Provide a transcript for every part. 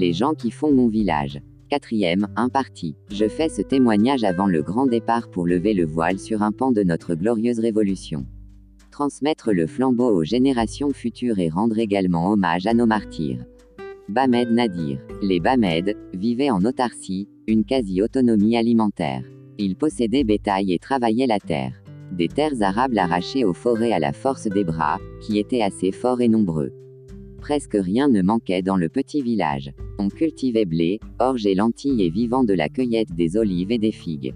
Les gens qui font mon village. Quatrième, un parti. Je fais ce témoignage avant le grand départ pour lever le voile sur un pan de notre glorieuse révolution. Transmettre le flambeau aux générations futures et rendre également hommage à nos martyrs. Bamed Nadir. Les Bamed vivaient en autarcie, une quasi-autonomie alimentaire. Ils possédaient bétail et travaillaient la terre. Des terres arables arrachées aux forêts à la force des bras, qui étaient assez forts et nombreux. Presque rien ne manquait dans le petit village. On cultivait blé, orge et lentilles et vivant de la cueillette des olives et des figues.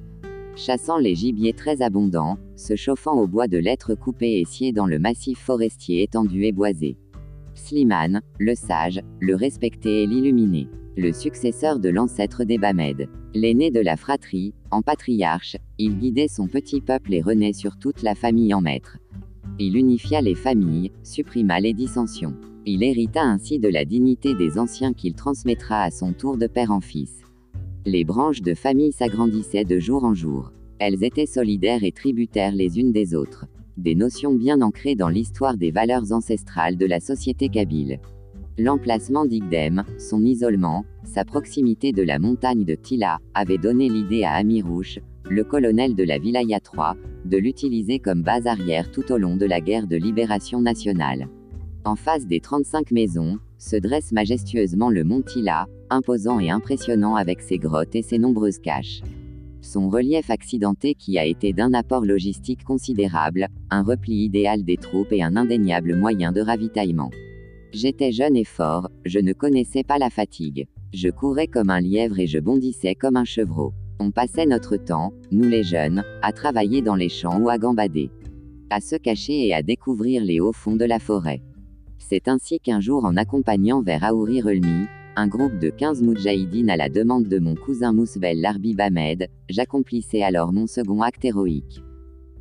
Chassant les gibiers très abondants, se chauffant au bois de lettres coupées et sciées dans le massif forestier étendu et boisé. Slimane, le sage, le respecté et l'illuminé. Le successeur de l'ancêtre des Bamed. L'aîné de la fratrie, en patriarche, il guidait son petit peuple et renaît sur toute la famille en maître. Il unifia les familles, supprima les dissensions. Il hérita ainsi de la dignité des anciens qu'il transmettra à son tour de père en fils. Les branches de famille s'agrandissaient de jour en jour. Elles étaient solidaires et tributaires les unes des autres. Des notions bien ancrées dans l'histoire des valeurs ancestrales de la société kabyle. L'emplacement d'Igdem, son isolement, sa proximité de la montagne de Tila, avait donné l'idée à Amirouche, le colonel de la Vilaya 3, de l'utiliser comme base arrière tout au long de la guerre de libération nationale. En face des 35 maisons, se dresse majestueusement le mont Tila, imposant et impressionnant avec ses grottes et ses nombreuses caches. Son relief accidenté qui a été d'un apport logistique considérable, un repli idéal des troupes et un indéniable moyen de ravitaillement. J'étais jeune et fort, je ne connaissais pas la fatigue. Je courais comme un lièvre et je bondissais comme un chevreau. On passait notre temps, nous les jeunes, à travailler dans les champs ou à gambader. À se cacher et à découvrir les hauts fonds de la forêt. C'est ainsi qu'un jour en accompagnant vers Aouri Relmi, un groupe de 15 moudjahidines à la demande de mon cousin Mousbel Larbi Bamed, j'accomplissais alors mon second acte héroïque.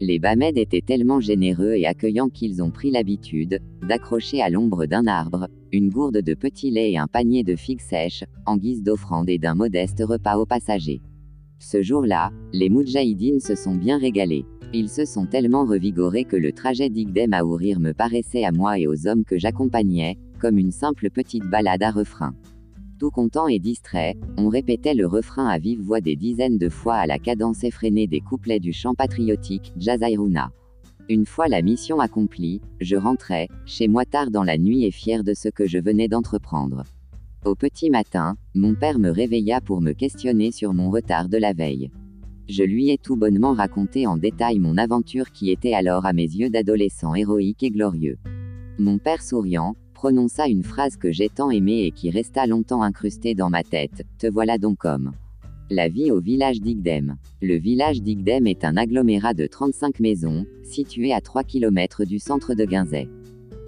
Les Bamed étaient tellement généreux et accueillants qu'ils ont pris l'habitude d'accrocher à l'ombre d'un arbre une gourde de petit lait et un panier de figues sèches, en guise d'offrande et d'un modeste repas aux passagers. Ce jour-là, les Moudjahidines se sont bien régalés. Ils se sont tellement revigorés que le trajet d'Igdem à Ourir me paraissait à moi et aux hommes que j'accompagnais, comme une simple petite balade à refrain. Tout content et distrait, on répétait le refrain à vive voix des dizaines de fois à la cadence effrénée des couplets du chant patriotique, Jazairuna. Une fois la mission accomplie, je rentrais, chez moi tard dans la nuit et fier de ce que je venais d'entreprendre. Au petit matin, mon père me réveilla pour me questionner sur mon retard de la veille. Je lui ai tout bonnement raconté en détail mon aventure qui était alors à mes yeux d'adolescent héroïque et glorieux. Mon père souriant, prononça une phrase que j'ai tant aimée et qui resta longtemps incrustée dans ma tête, Te voilà donc homme. La vie au village d'Igdem. Le village d'Igdem est un agglomérat de 35 maisons, situé à 3 km du centre de Guinzet.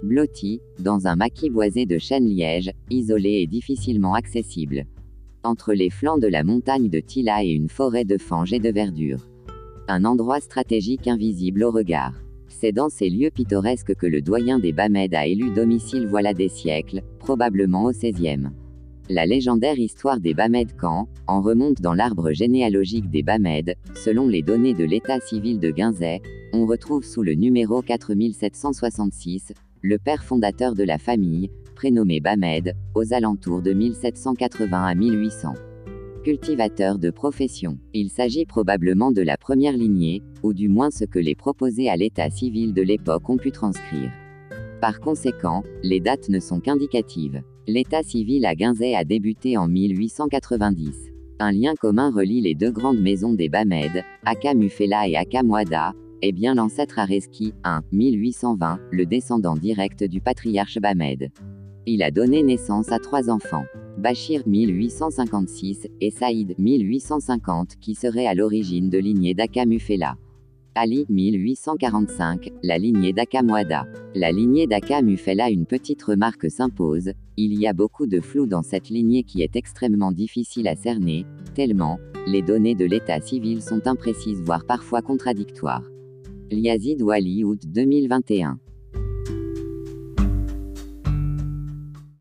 Blotti, dans un maquis boisé de chênes liège, isolé et difficilement accessible entre les flancs de la montagne de Tila et une forêt de fange et de verdure. Un endroit stratégique invisible au regard. C'est dans ces lieux pittoresques que le doyen des Bamed a élu domicile voilà des siècles, probablement au XVIe. La légendaire histoire des Bamed Camp en remonte dans l'arbre généalogique des Bamed, selon les données de l'état civil de Guinzet, on retrouve sous le numéro 4766, le père fondateur de la famille, prénommé Bamed, aux alentours de 1780 à 1800. Cultivateur de profession. Il s'agit probablement de la première lignée, ou du moins ce que les proposés à l'état civil de l'époque ont pu transcrire. Par conséquent, les dates ne sont qu'indicatives. L'état civil à Guinzet a débuté en 1890. Un lien commun relie les deux grandes maisons des Bamed, Aka Mufela et Aka Mouada, est bien l'ancêtre Areski, 1, 1820, le descendant direct du patriarche Bamed. Il a donné naissance à trois enfants. Bachir 1856 et Saïd 1850 qui seraient à l'origine de lignée d'Akamufela. Ali 1845, la lignée d'Akamwada. La lignée d'Akamufela une petite remarque s'impose, il y a beaucoup de flou dans cette lignée qui est extrêmement difficile à cerner, tellement, les données de l'état civil sont imprécises voire parfois contradictoires. Liazid Wali août 2021